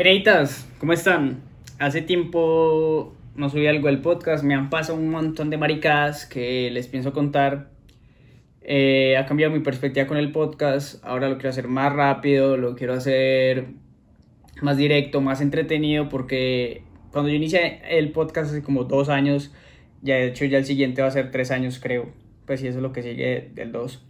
Hereditas, ¿cómo están? Hace tiempo no subí algo del podcast, me han pasado un montón de maricadas que les pienso contar. Eh, ha cambiado mi perspectiva con el podcast, ahora lo quiero hacer más rápido, lo quiero hacer más directo, más entretenido, porque cuando yo inicié el podcast hace como dos años, ya de hecho ya el siguiente va a ser tres años creo, pues sí, eso es lo que sigue del dos.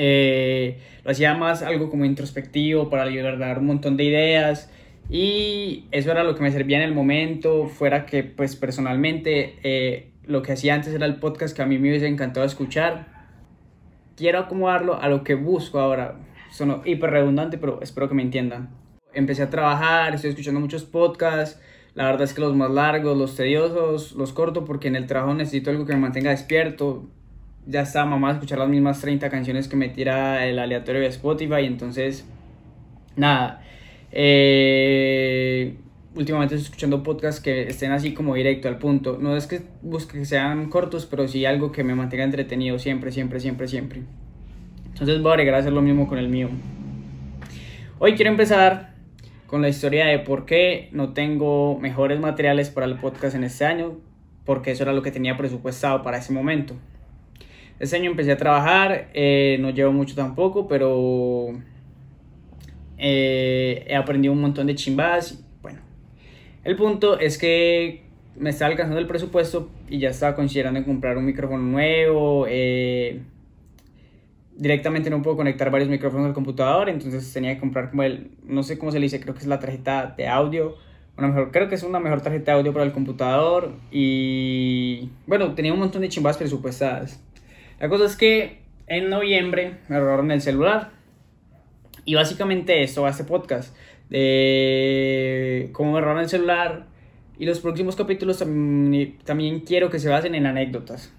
Eh, lo hacía más algo como introspectivo para dar un montón de ideas y eso era lo que me servía en el momento, fuera que pues personalmente eh, lo que hacía antes era el podcast que a mí me hubiese encantado escuchar. Quiero acomodarlo a lo que busco ahora. Son hiper redundante, pero espero que me entiendan. Empecé a trabajar, estoy escuchando muchos podcasts. La verdad es que los más largos, los tediosos, los corto porque en el trabajo necesito algo que me mantenga despierto ya está mamá a escuchar las mismas 30 canciones que me tira el aleatorio de Spotify, entonces, nada. Eh, últimamente estoy escuchando podcasts que estén así como directo al punto. No es que busque que sean cortos, pero sí algo que me mantenga entretenido siempre, siempre, siempre, siempre. Entonces voy a agregar a hacer lo mismo con el mío. Hoy quiero empezar con la historia de por qué no tengo mejores materiales para el podcast en este año, porque eso era lo que tenía presupuestado para ese momento. Este año empecé a trabajar, eh, no llevo mucho tampoco, pero eh, he aprendido un montón de chimbas. Bueno, el punto es que me estaba alcanzando el presupuesto y ya estaba considerando comprar un micrófono nuevo. Eh, directamente no puedo conectar varios micrófonos al computador, entonces tenía que comprar como el, no sé cómo se le dice, creo que es la tarjeta de audio. Una mejor, creo que es una mejor tarjeta de audio para el computador y bueno, tenía un montón de chimbas presupuestadas. La cosa es que en noviembre me robaron el celular. Y básicamente esto va a este podcast. De cómo me robaron el celular. Y los próximos capítulos también, quiero que se basen en anécdotas.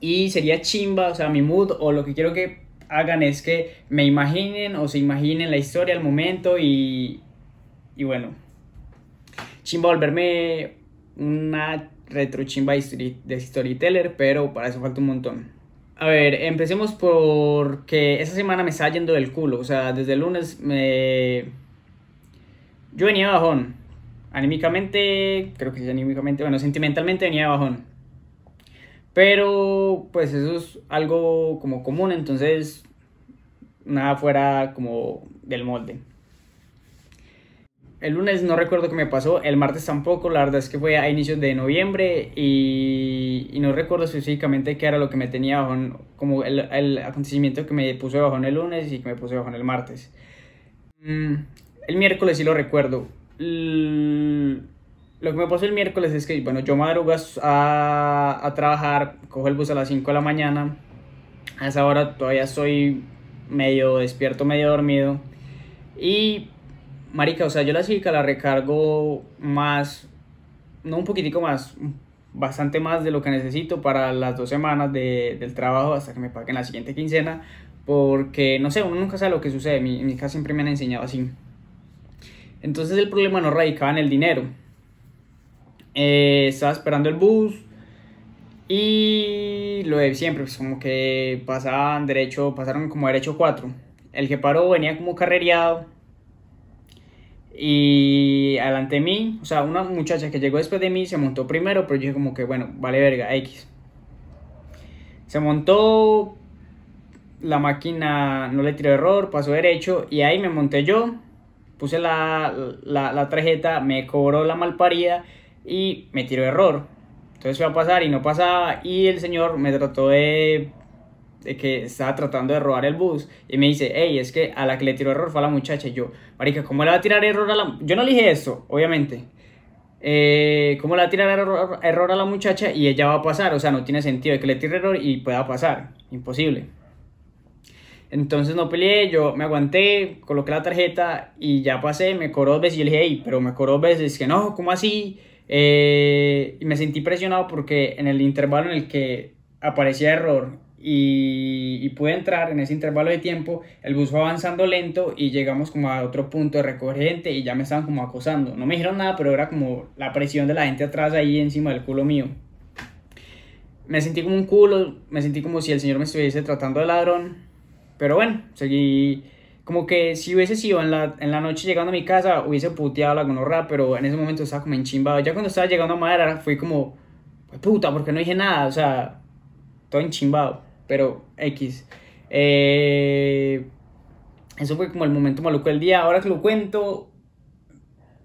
Y sería chimba, o sea, mi mood o lo que quiero que hagan es que me imaginen o se imaginen la historia, el momento y, y bueno. Chimba volverme una retro chimba de storyteller, pero para eso falta un montón. A ver, empecemos por que esa semana me está yendo del culo. O sea, desde el lunes me. Yo venía bajón. Anímicamente, creo que sí, anímicamente, bueno, sentimentalmente venía bajón. Pero, pues eso es algo como común, entonces nada fuera como del molde. El lunes no recuerdo qué me pasó, el martes tampoco, la verdad es que fue a inicios de noviembre y, y no recuerdo específicamente qué era lo que me tenía bajón, como el, el acontecimiento que me puso bajón el lunes y que me puse bajón el martes. Mm, el miércoles sí lo recuerdo. lo que me pasó el miércoles es que, bueno, yo madrugas a, a trabajar, cojo el bus a las 5 de la mañana, a esa hora todavía estoy medio despierto, medio dormido y Marica, o sea, yo la cívica la recargo más, no un poquitico más, bastante más de lo que necesito para las dos semanas de, del trabajo hasta que me paguen la siguiente quincena, porque no sé, uno nunca sabe lo que sucede, mi, mi casa siempre me han enseñado así. Entonces el problema no radicaba en el dinero. Eh, estaba esperando el bus y lo de siempre, pues como que pasaban derecho, pasaron como derecho 4. El que paró venía como carrereado y adelante de mí, o sea, una muchacha que llegó después de mí se montó primero, pero yo dije como que, bueno, vale verga, X. Se montó, la máquina no le tiró error, pasó derecho y ahí me monté yo, puse la, la, la tarjeta, me cobró la malparida y me tiró error. Entonces fue a pasar y no pasaba y el señor me trató de de que estaba tratando de robar el bus y me dice, hey, es que a la que le tiró error fue a la muchacha. Y yo, marica, ¿cómo le va a tirar error a la...? Yo no le dije eso, obviamente. Eh, ¿Cómo le va a tirar error, error, a la muchacha y ella va a pasar? O sea, no tiene sentido que le tire error y pueda pasar. Imposible. Entonces no peleé, yo me aguanté, coloqué la tarjeta y ya pasé, me cobró dos veces y yo le dije, hey, pero me cobró dos veces, que no, ¿cómo así? Eh, y me sentí presionado porque en el intervalo en el que aparecía error y, pude entrar en ese intervalo de tiempo, el bus fue avanzando lento y llegamos como a otro punto de recoger gente y ya me estaban como acosando. No me dijeron nada, pero era como la presión de la gente atrás ahí encima del culo mío. Me sentí como un culo, me sentí como si el señor me estuviese tratando de ladrón, pero bueno, seguí, como que si hubiese sido en la, en la noche llegando a mi casa, hubiese puteado la gonorra, pero en ese momento estaba como enchimbado. Ya cuando estaba llegando a madera, fui como, puta, porque no dije nada, o sea, todo enchimbado, pero X. Eh, eso fue como el momento maluco del día. Ahora que lo cuento,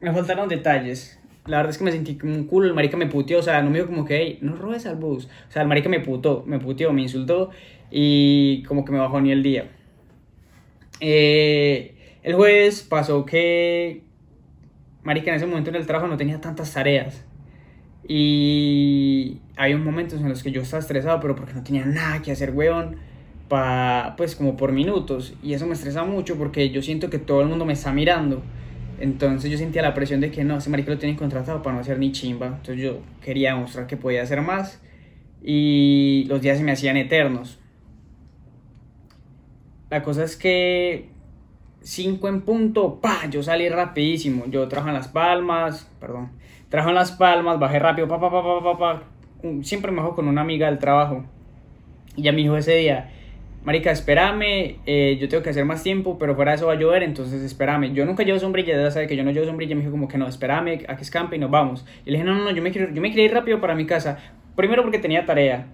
me faltaron detalles. La verdad es que me sentí como un culo, el marica me puteó, o sea, no me dijo como que, hey, no robes al bus. O sea, el marica me putó, me puteó, me insultó y como que me bajó ni el día. Eh, el jueves pasó que, marica, en ese momento en el trabajo no tenía tantas tareas. Y hay un momentos en los que yo estaba estresado, pero porque no tenía nada que hacer, weón, pa, pues como por minutos. Y eso me estresa mucho porque yo siento que todo el mundo me está mirando. Entonces yo sentía la presión de que no, ese marica lo tienen contratado para no hacer ni chimba. Entonces yo quería mostrar que podía hacer más. Y los días se me hacían eternos. La cosa es que 5 en punto, pa, yo salí rapidísimo. Yo trajo en Las Palmas, perdón. Trajo en Las Palmas, bajé rápido, pa, pa, pa, pa, pa, pa. Siempre me bajo con una amiga del trabajo. Y ya me dijo ese día, Marica, espérame, eh, yo tengo que hacer más tiempo, pero fuera de eso va a llover, entonces espérame. Yo nunca llevo sombrilla, ya sabe que yo no llevo sombrilla, me dijo como que no, espérame a que escampe y nos vamos. Y le dije, no, no, no, yo me quiero, yo me quería ir rápido para mi casa. Primero porque tenía tarea.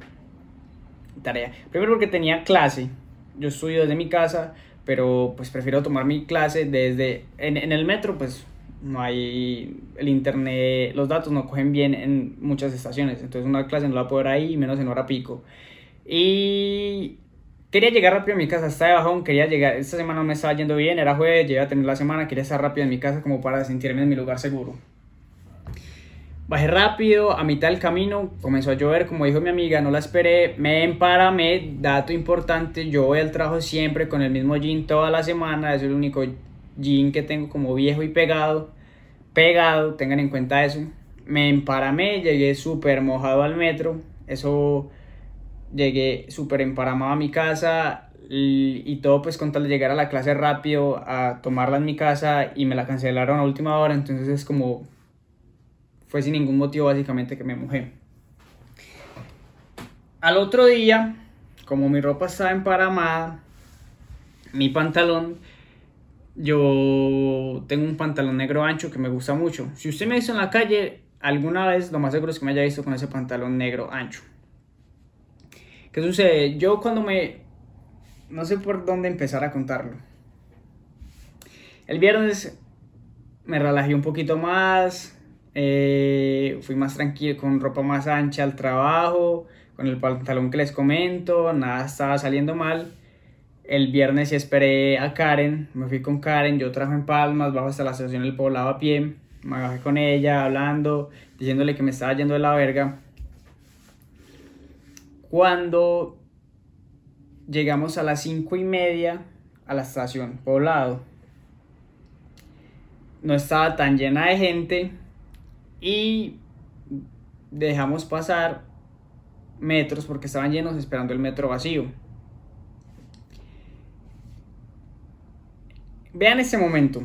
Tarea. Primero porque tenía clase. Yo estudio desde mi casa, pero pues prefiero tomar mi clase desde... En, en el metro, pues no hay el internet, los datos no cogen bien en muchas estaciones, entonces una clase no la puedo ver ahí, menos en hora pico. Y Quería llegar rápido a mi casa, estaba de bajón, quería llegar, esta semana no me estaba yendo bien, era jueves, llegué a tener la semana, quería estar rápido en mi casa como para sentirme en mi lugar seguro. Bajé rápido, a mitad del camino comenzó a llover, como dijo mi amiga, no la esperé, me emparamé, dato importante, yo voy al trabajo siempre con el mismo jean toda la semana, es el único jean que tengo como viejo y pegado, pegado, tengan en cuenta eso. Me emparamé, llegué súper mojado al metro, eso llegué súper emparamado a mi casa y, todo pues con tal de llegar a la clase rápido, a tomarla en mi casa y me la cancelaron a última hora, entonces es como fue sin ningún motivo básicamente que me mojé. Al otro día, como mi ropa estaba emparamada, mi pantalón, yo tengo un pantalón negro ancho que me gusta mucho. Si usted me visto en la calle, alguna vez lo más seguro es que me haya visto con ese pantalón negro ancho. ¿Qué sucede? Yo cuando me... No sé por dónde empezar a contarlo. El viernes me relajé un poquito más, eh, fui más tranquilo, con ropa más ancha al trabajo, con el pantalón que les comento, nada estaba saliendo mal. El viernes sí esperé a Karen, me fui con Karen, yo trabajo en Palmas, bajo hasta la estación del poblado a pie, me bajé con ella, hablando, diciéndole que me estaba yendo de la verga cuando llegamos a las cinco y media a la estación Poblado. No estaba tan llena de gente y dejamos pasar metros porque estaban llenos esperando el metro vacío. Vean este momento.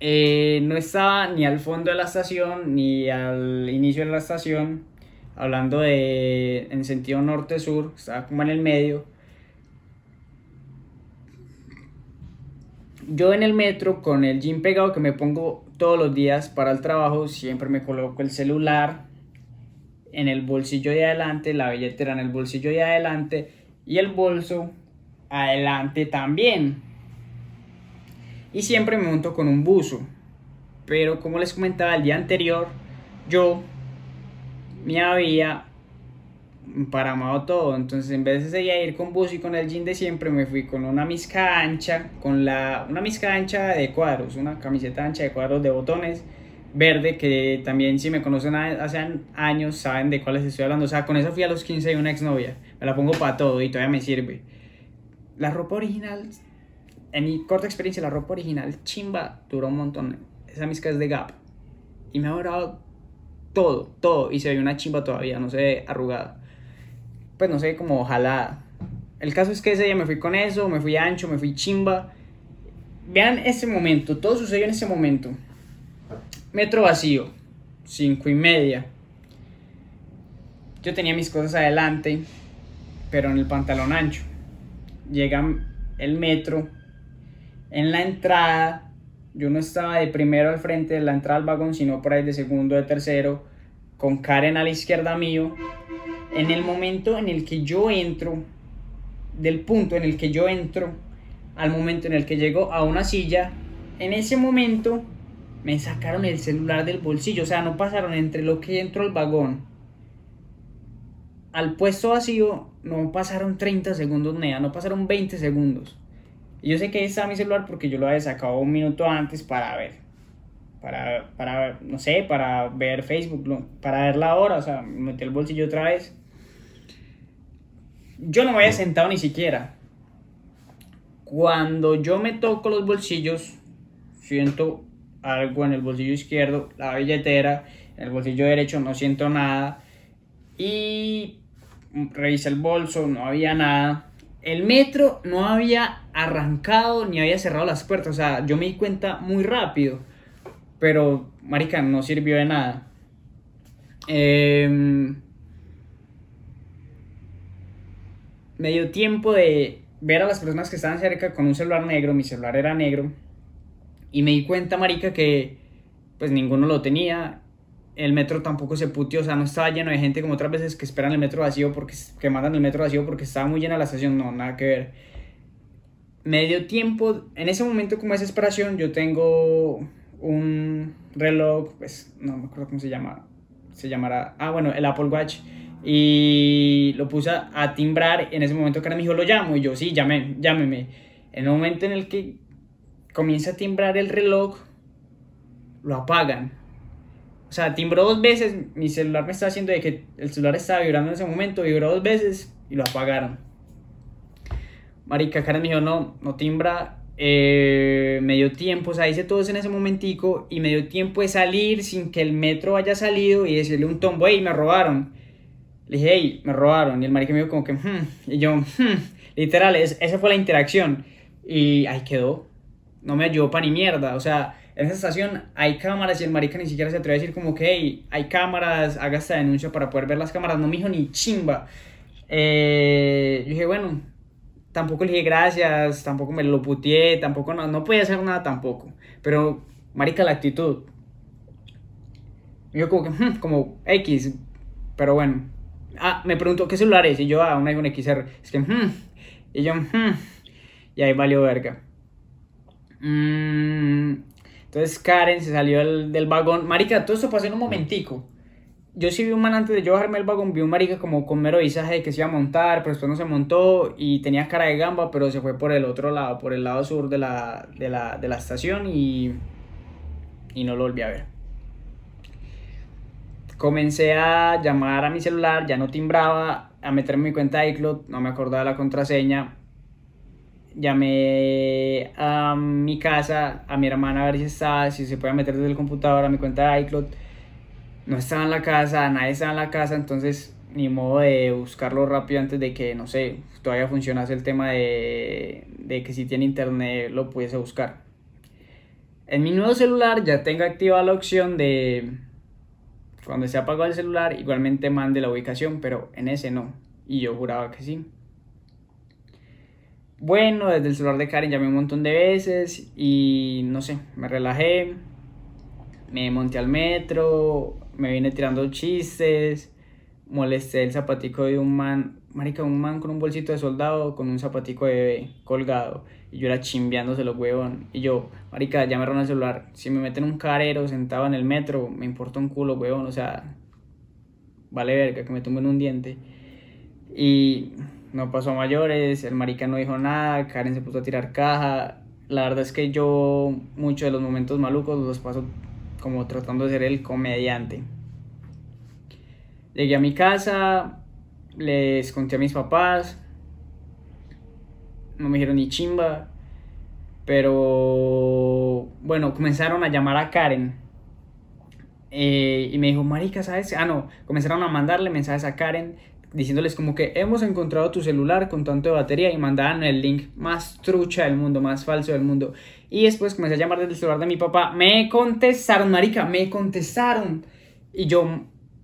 Eh, no estaba ni al fondo de la estación ni al inicio de la estación hablando de en sentido norte-sur, estaba como en el medio. Yo en el metro con el jean pegado que me pongo todos los días para el trabajo, siempre me coloco el celular en el bolsillo de adelante, la billetera en el bolsillo de adelante y el bolso adelante también. Y siempre me monto con un buzo. Pero como les comentaba el día anterior, yo me había paramado todo. Entonces, en vez de ir con bus y con el jean de siempre, me fui con una misca ancha, con la, una misca ancha de cuadros, una camiseta ancha de cuadros de botones verde, que también si me conocen hace años saben de cuáles estoy hablando. O sea, con eso fui a los 15 de una exnovia. Me la pongo para todo y todavía me sirve. La ropa original, en mi corta experiencia, la ropa original chimba duró un montón. Esa misca es de Gap. Y me ha durado todo, todo. Y se ve una chimba todavía, no se ve arrugada. Pues no sé, como jalada. El caso es que ese día me fui con eso, me fui ancho, me fui chimba. Vean ese momento, todo sucedió en ese momento. Metro vacío, cinco y media. Yo tenía mis cosas adelante, pero en el pantalón ancho. Llega el metro. En la entrada, yo no estaba de primero al frente de la entrada al vagón, sino por ahí de segundo, de tercero, con Karen a la izquierda mío. En el momento en el que yo entro, del punto en el que yo entro, al momento en el que llego a una silla, en ese momento me sacaron el celular del bolsillo, o sea, no pasaron entre lo que entró al vagón al puesto vacío, no pasaron 30 segundos, nea, no pasaron 20 segundos. Y yo sé que ahí está mi celular porque yo lo había sacado un minuto antes para ver. Para, para no sé, para ver Facebook, para ver la hora, o sea, metí el bolsillo otra vez. Yo no me había sentado ni siquiera. Cuando yo me toco los bolsillos, siento algo en el bolsillo izquierdo, la billetera, en el bolsillo derecho no siento nada. Y revisé el bolso, no había nada. El metro no había arrancado ni había cerrado las puertas. O sea, yo me di cuenta muy rápido. Pero, marica, no sirvió de nada. Em, me dio tiempo de ver a las personas que estaban cerca con un celular negro. Mi celular era negro. Y me di cuenta, marica, que pues ninguno lo tenía el metro tampoco se putió, o sea, no estaba lleno de gente como otras veces que esperan el metro vacío porque que mandan el metro vacío porque estaba muy llena la estación, no, nada que ver. Medio tiempo, en ese momento como desesperación, yo tengo un reloj, pues no me acuerdo cómo se llama, se llamará, ah bueno, el Apple Watch y lo puse a timbrar, en ese momento Karen me dijo, lo llamo, y yo, sí, llame, llámeme. En el momento en el que comienza a timbrar el reloj, lo apagan o sea, timbró dos veces, mi celular me estaba haciendo de que el celular estaba vibrando en ese momento, vibró dos veces y lo apagaron. Marica Karen me dijo, no, no timbra, eh, me dio tiempo, o sea, hice todo eso en ese momentico y me dio tiempo de salir sin que el metro haya salido y decirle un tombo, hey, me robaron. Le dije, hey, me robaron. Y el marica me dijo como que, hmm", y yo, hmm", literal, esa fue la interacción. Y ahí quedó. No me ayudó para ni mierda, o sea, en esa estación hay cámaras y el marica ni siquiera se atreve a decir como que hey, hay cámaras, haga esta denuncia para poder ver las cámaras. No me dijo ni chimba. Eh, yo dije, bueno, tampoco le dije gracias, tampoco me lo puteé, tampoco no, no podía hacer nada tampoco. Pero, marica, la actitud. Yo como que, hmm, como X, pero bueno. Ah, me preguntó qué celular es y yo, ah, un iPhone XR. Es que, hmm, y yo, hmm, y ahí valió verga. Mmm entonces Karen se salió del, vagón. Marica, todo esto pasó en un momentico. Yo sí vi un man antes de yo bajarme el vagón, vi un marica como con mero visaje que se iba a montar, pero después no se montó y tenía cara de gamba, pero se fue por el otro lado, por el lado sur de la, de la, de la estación y, y no lo volví a ver. Comencé a llamar a mi celular, ya no timbraba, a meterme mi cuenta de iCloud, no me acordaba la contraseña, llamé a mi casa, a mi hermana a ver si estaba, si se puede meter desde el computador a mi cuenta de iCloud. No estaba en la casa, nadie estaba en la casa, entonces ni modo de buscarlo rápido antes de que, no sé, todavía funcionase el tema de, de que si tiene internet lo pudiese buscar. En mi nuevo celular ya tengo activada la opción de cuando se apagó el celular igualmente mande la ubicación, pero en ese no. Y yo juraba que sí. Bueno, desde el celular de Karen llamé un montón de veces y no sé, me relajé, me monté al metro, me vine tirando chistes, molesté el zapatico de un man, marica, un man con un bolsito de soldado con un zapatico de bebé colgado y yo era chimbeándose los huevón y yo, marica, ya me el celular, si me meten un carero sentado en el metro, me importa un culo, huevón, o sea, vale verga que me tumben un diente y no pasó a mayores, el marica no dijo nada, Karen se puso a tirar caja. La verdad es que yo muchos de los momentos malucos los paso como tratando de ser el comediante. Llegué a mi casa, les conté a mis papás, no me dijeron ni chimba, pero bueno, comenzaron a llamar a Karen. Eh, y me dijo, marica, ¿sabes? Ah, no, comenzaron a mandarle mensajes a Karen diciéndoles como que hemos encontrado tu celular con tanto de batería y mandaban el link más trucha del mundo, más falso del mundo. Y después comencé a llamar desde el celular de mi papá. Me contestaron, marica, me contestaron. Y yo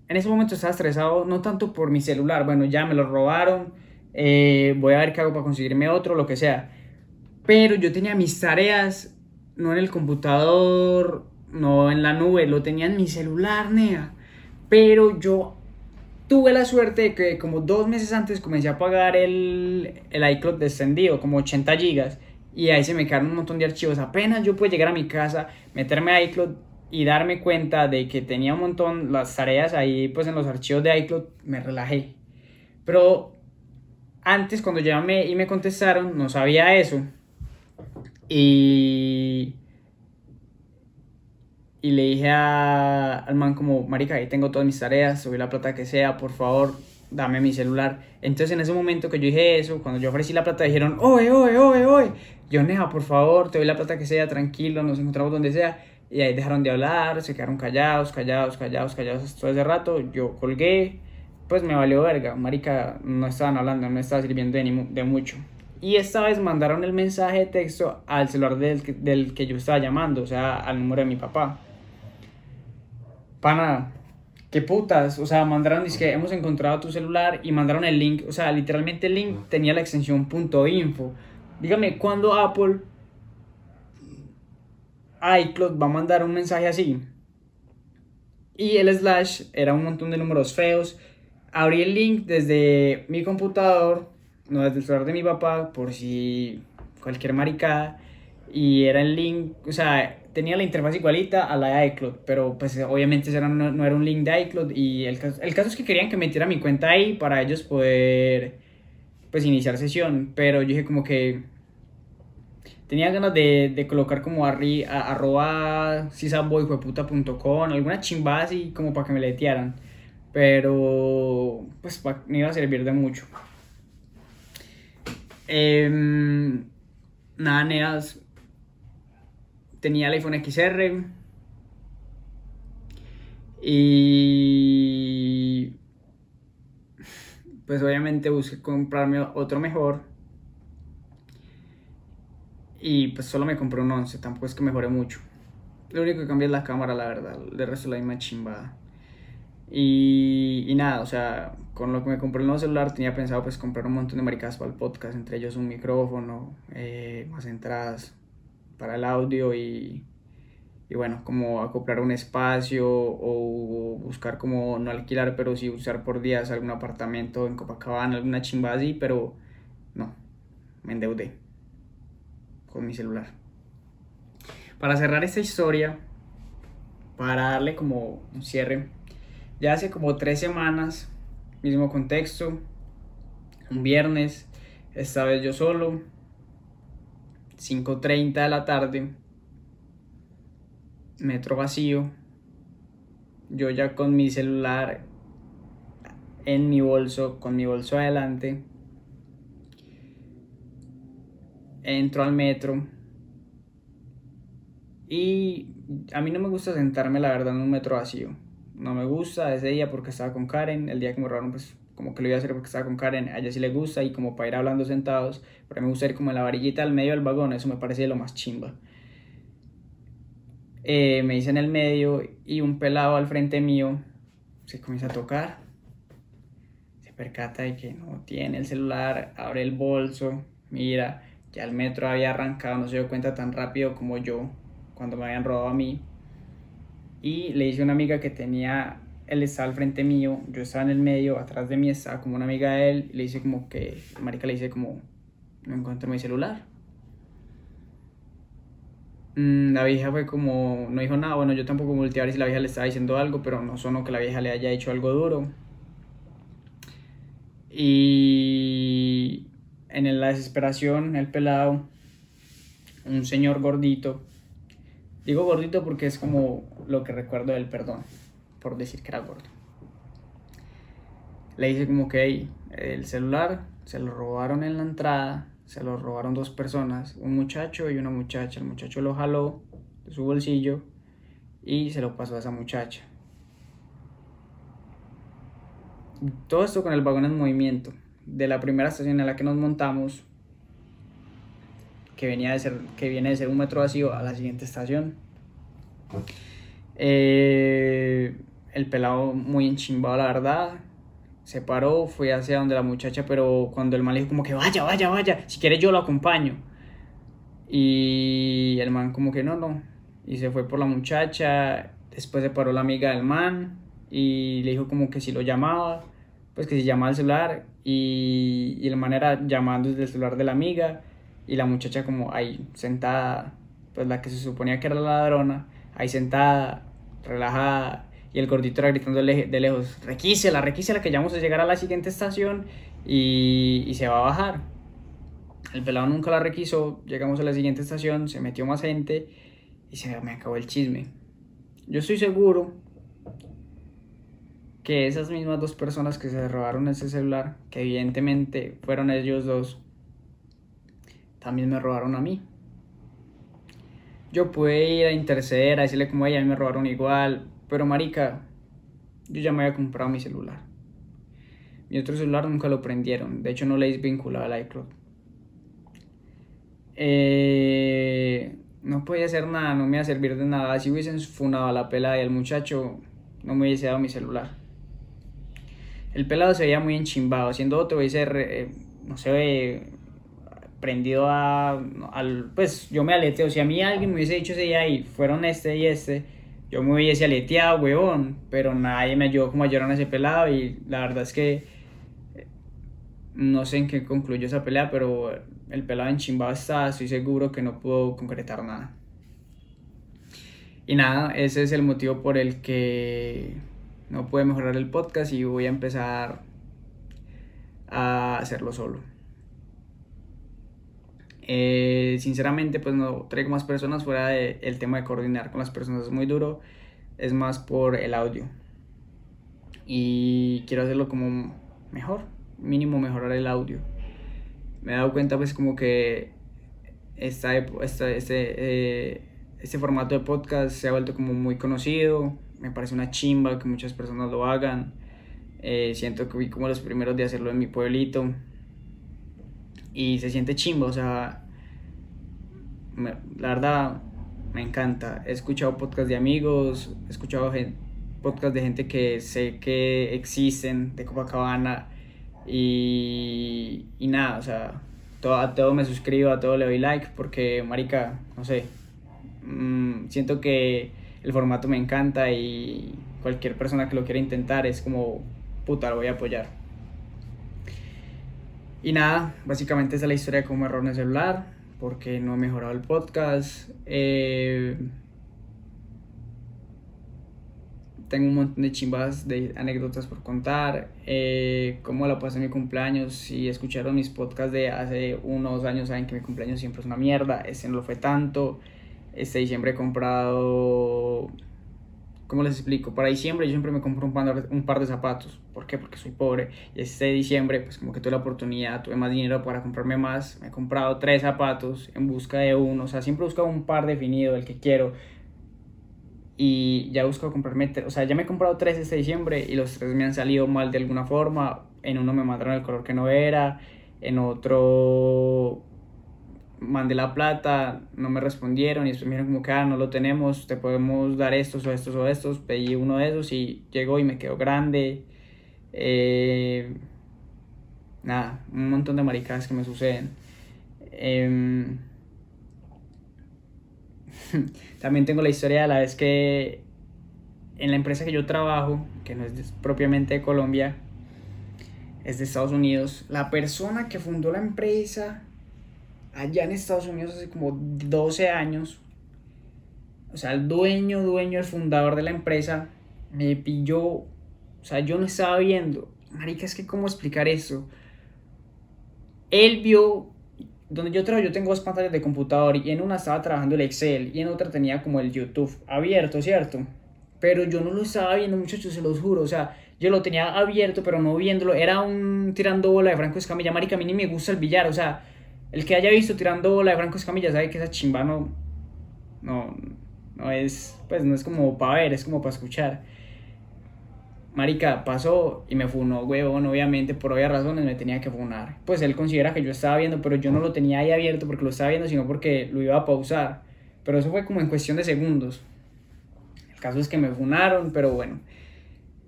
en ese momento estaba estresado, no tanto por mi celular, bueno, ya me lo robaron, eh, voy a ver qué hago para conseguirme otro, lo que sea. Pero yo tenía mis tareas, no en el computador, no en la nube, lo tenía en mi celular, nea. Pero yo tuve la suerte de que como dos meses antes comencé a pagar el, el iCloud descendido, como 80 gigas. Y ahí se me quedaron un montón de archivos. Apenas yo pude llegar a mi casa, meterme a iCloud y darme cuenta de que tenía un montón las tareas ahí pues en los archivos de iCloud, me relajé. Pero antes cuando llamé y me contestaron no sabía eso. Y y le dije a, al man como, marica, ahí tengo todas mis tareas, subí la plata que sea, por favor, dame mi celular. Entonces en ese momento que yo dije eso, cuando yo ofrecí la plata, dijeron, oye, oye, oye, oye. Yo, Neja, por favor, te doy la plata que sea, tranquilo, nos encontramos donde sea. Y ahí dejaron de hablar, se quedaron callados, callados, callados, callados todo ese rato. Yo colgué, pues me valió verga. Marica, no estaban hablando, no estaba sirviendo de, de mucho. Y esta vez mandaron el mensaje de texto al celular del, del que yo estaba llamando, o sea, al número de mi papá pana, qué putas, o sea, mandaron, dice que hemos encontrado tu celular y mandaron el link, o sea, literalmente el link tenía la extensión .info. Dígame, ¿cuándo Apple iCloud va a mandar un mensaje así? Y el slash era un montón de números feos. Abrí el link desde mi computador, no desde el celular de mi papá, por si cualquier maricada. Y era el link, o sea, tenía la interfaz igualita a la de iCloud, pero pues obviamente era, no, era un link de iCloud y el caso, el caso es que querían que metiera mi cuenta ahí para ellos poder pues iniciar sesión, pero yo dije como que tenía ganas de, de colocar como arri, a, arroba sisaboyhueputa.com, alguna chimba así como para que me letearan, pero pues me iba a servir de mucho. Eh, nada, neas tenía el iPhone XR y pues obviamente busqué comprarme otro mejor y pues solo me compré un 11, tampoco es que mejore mucho. Lo único que cambié es la cámara, la verdad, de resto la misma chimbada. Y, y, nada, o sea, con lo que me compré el nuevo celular tenía pensado pues comprar un montón de maricas para el podcast, entre ellos un micrófono, eh, más entradas, para el audio y, y bueno, como acoplar un espacio o buscar como no alquilar, pero sí usar por días algún apartamento en Copacabana, alguna chimba así, pero no, me endeudé con mi celular. Para cerrar esta historia, para darle como un cierre, ya hace como tres semanas, mismo contexto, un viernes, esta vez yo solo, 5.30 de la tarde, metro vacío, yo ya con mi celular en mi bolso, con mi bolso adelante, entro al metro y a mí no me gusta sentarme la verdad en un metro vacío. No me gusta ese día porque estaba con Karen, el día que me robaron pues como que lo iba a hacer porque estaba con Karen, a ella sí le gusta y como para ir hablando sentados, pero me gusta ir como en la varillita al medio del vagón, eso me parece lo más chimba. Eh, me hice en el medio y un pelado al frente mío se comienza a tocar, se percata de que no tiene el celular, abre el bolso, mira, ya el metro había arrancado, no se dio cuenta tan rápido como yo cuando me habían robado a mí. Y le dice a una amiga que tenía él estaba al frente mío, yo estaba en el medio, atrás de mí estaba como una amiga de él, y le dice como que, marica le dice como, no encuentro mi celular. Mm, la vieja fue como, no dijo nada, bueno, yo tampoco volteé a ver si la vieja le estaba diciendo algo, pero no sonó que la vieja le haya hecho algo duro. Y en la desesperación, el pelado, un señor gordito, digo gordito porque es como lo que recuerdo del perdón por decir que era gordo. Le dice como que el celular se lo robaron en la entrada, se lo robaron dos personas, un muchacho y una muchacha. El muchacho lo jaló de su bolsillo y se lo pasó a esa muchacha. Todo esto con el vagón en movimiento. De la primera estación en la que nos montamos, que, venía de ser, que viene de ser un metro vacío, a la siguiente estación. Eh, el pelado muy enchimbado, la verdad. Se paró, fue hacia donde la muchacha, pero cuando el mal dijo como que vaya, vaya, vaya, si quieres yo lo acompaño. Y el man como que no, no. Y se fue por la muchacha. Después se paró la amiga del man y le dijo como que si lo llamaba, pues que si llamaba al celular. Y, y el man era llamando desde el celular de la amiga. Y la muchacha como ahí sentada, pues la que se suponía que era la ladrona, ahí sentada, relajada. Y el gordito era gritando de lejos, requísela, requísela que ya vamos a llegar a la siguiente estación y, y se va a bajar. El pelado nunca la requisó, llegamos a la siguiente estación, se metió más gente y se me acabó el chisme. Yo estoy seguro que esas mismas dos personas que se robaron ese celular, que evidentemente fueron ellos dos, también me robaron a mí. Yo pude ir a interceder, a decirle como ella, me robaron igual, pero marica, yo ya me había comprado mi celular. Mi otro celular nunca lo prendieron, de hecho no le vinculado al iCloud. Eh, no podía hacer nada, no me iba a servir de nada. Si hubiesen fundado a la pelada y el muchacho, no me hubiese dado mi celular. El pelado se veía muy enchimbado, siendo otro hubiese, eh, no sé, prendido a, al, pues yo me aleteo, si a mí alguien me hubiese dicho ese día y fueron este y este, yo me hubiese aleteado, huevón, pero nadie me ayudó como ayudaron a ese pelado y la verdad es que eh, no sé en qué concluyó esa pelea, pero el pelado enchimbado está, estoy seguro que no pudo concretar nada. Y nada, ese es el motivo por el que no pude mejorar el podcast y voy a empezar a hacerlo solo. Eh, sinceramente, pues no traigo más personas fuera del tema de coordinar con las personas, es muy duro, es más por el audio. Y quiero hacerlo como mejor, mínimo mejorar el audio. Me he dado cuenta pues como que esta, esta, este, eh, este formato de podcast se ha vuelto como muy conocido, me parece una chimba que muchas personas lo hagan. Eh, siento que fui como los primeros de hacerlo en mi pueblito y se siente chimbo, o sea, la verdad me encanta. He escuchado podcasts de amigos, he escuchado podcasts de gente que sé que existen, de Copacabana, y, y nada, o sea, todo, a todo me suscribo, a todo le doy like, porque, marica, no sé, mm, siento que el formato me encanta y cualquier persona que lo quiera intentar es como, puta, lo voy a apoyar. Y nada, básicamente esa es la historia de cómo error en el celular, porque no he mejorado el podcast. Eh, tengo un montón de chimbas de anécdotas por contar. Eh, cómo la pasé en mi cumpleaños. Si escucharon mis podcasts de hace unos años, saben que mi cumpleaños siempre es una mierda. Este no lo fue tanto. Este diciembre he comprado ¿Cómo les explico? Para diciembre yo siempre me compro un par, de, zapatos. ¿Por qué? Porque soy pobre. Y este diciembre, pues como que tuve la oportunidad, tuve más dinero para comprarme más. Me he comprado tres zapatos en busca de uno. O sea, siempre busco un par definido, el que quiero. Y ya busco comprarme, o sea, ya me he comprado tres este diciembre y los tres me han salido mal de alguna forma. En uno me mandaron el color que no era. En otro mandé la plata, no me respondieron y después me dijeron como que ah, no lo tenemos, te podemos dar estos o estos o estos, pedí uno de esos y llegó y me quedó grande. Eh, nada, un montón de maricadas que me suceden. Em, también tengo la historia de la vez que en la empresa que yo trabajo, que no es propiamente de Colombia, es de Estados Unidos, la persona que fundó la empresa allá en Estados Unidos hace como 12 años. O sea, el dueño, dueño, el fundador de la empresa me pilló. O sea, yo no estaba viendo. Marica, es que cómo explicar eso. Él vio donde yo trabajo, yo tengo dos pantallas de computador y en una estaba trabajando el Excel y en otra tenía como el YouTube abierto, ¿cierto? Pero yo no lo estaba viendo, muchachos, se los juro. O sea, yo lo tenía abierto, pero no viéndolo. Era un tirando bola de Franco Escamilla. Marica, a mí ni me gusta el billar. O sea, el que haya visto tirando la de Franco Escamilla sabe que esa chimba no, no, es, pues no es como para ver, es como para escuchar. Marica, pasó y me funó, huevón, obviamente, por obvias razones me tenía que funar. Pues él considera que yo estaba viendo, pero yo no lo tenía ahí abierto porque lo estaba viendo, sino porque lo iba a pausar. Pero eso fue como en cuestión de segundos. El caso es que me funaron, pero bueno.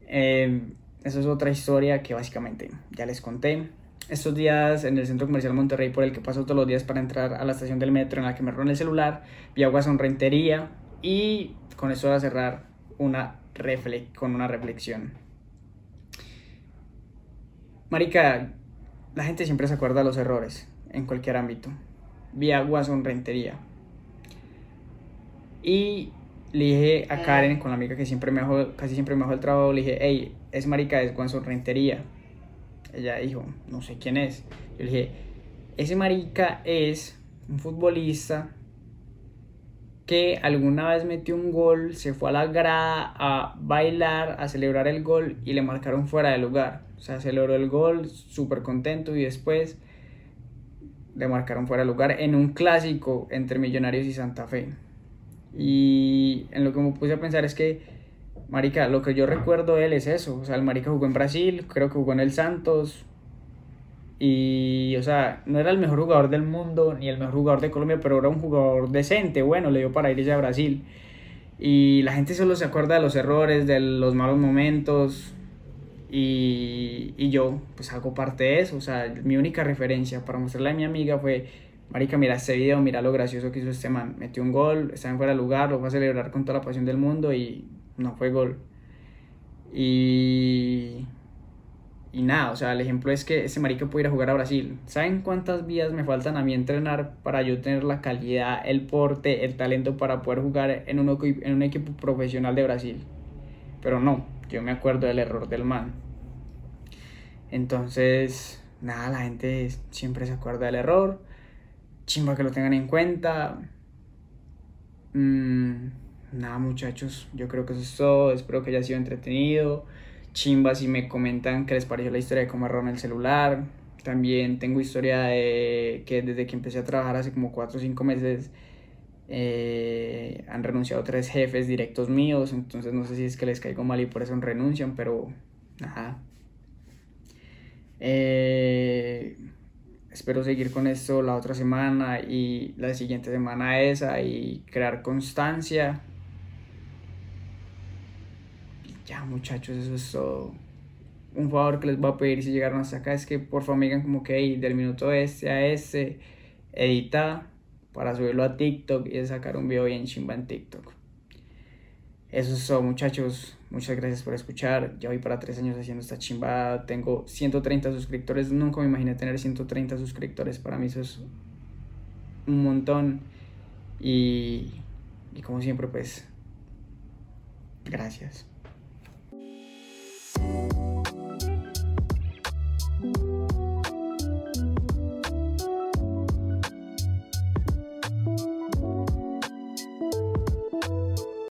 Eh, eso es otra historia que básicamente ya les conté. Estos días en el centro comercial Monterrey por el que paso todos los días para entrar a la estación del metro en la que me roban el celular, vi agua sonrentería y con eso voy a cerrar una con una reflexión. Marica, la gente siempre se acuerda de los errores en cualquier ámbito. Vi agua sonrentería. Y le dije a Karen, con la amiga que siempre me dejó, casi siempre me dejó el trabajo, le dije, hey, es marica, es Guan Rentería. Ella dijo, no sé quién es. Yo le dije, ese marica es un futbolista que alguna vez metió un gol, se fue a la grada a bailar, a celebrar el gol y le marcaron fuera de lugar. O sea, celebró el gol, súper contento y después le marcaron fuera de lugar en un clásico entre Millonarios y Santa Fe. Y en lo que me puse a pensar es que, Marica, lo que yo recuerdo de él es eso. O sea, el Marica jugó en Brasil, creo que jugó en el Santos, y, o sea, no era el mejor jugador del mundo ni el mejor jugador de Colombia, pero era un jugador decente, bueno, le dio para irse a Brasil. Y la gente solo se acuerda de los errores, de los malos momentos. Y, y yo, pues hago parte de eso. O sea, mi única referencia para mostrarle a mi amiga fue: Marica, mira este video, mira lo gracioso que hizo este man. Metió un gol, estaba en fuera de lugar, lo fue a celebrar con toda la pasión del mundo y no fue gol. Y y nada, o sea, el ejemplo es que ese marica puede ir a jugar a Brasil. ¿Saben cuántas vías me faltan a mí entrenar para yo tener la calidad, el porte, el talento para poder jugar en un, en un equipo profesional de Brasil? Pero no, yo me acuerdo del error del man. Entonces, nada, la gente siempre se acuerda del error. Chimba que lo tengan en cuenta. Mm, nada, muchachos, yo creo que eso es todo. Espero que haya sido entretenido chimba si me comentan qué les pareció la historia de cómo agarraron el celular. También tengo historia de que desde que empecé a trabajar hace como 4 o 5 meses eh, han renunciado tres jefes directos míos, entonces no sé si es que les caigo mal y por eso renuncian, pero nada. Eh, espero seguir con esto la otra semana y la siguiente semana esa y crear constancia ya muchachos, eso es todo. Un favor que les voy a pedir si llegaron hasta acá es que por favor me digan como que del minuto este a este, edita para subirlo a TikTok y sacar un video bien chimba en TikTok. Eso es todo muchachos, muchas gracias por escuchar. Ya voy para tres años haciendo esta chimba. Tengo 130 suscriptores. Nunca me imaginé tener 130 suscriptores. Para mí eso es un montón. Y, y como siempre pues, gracias.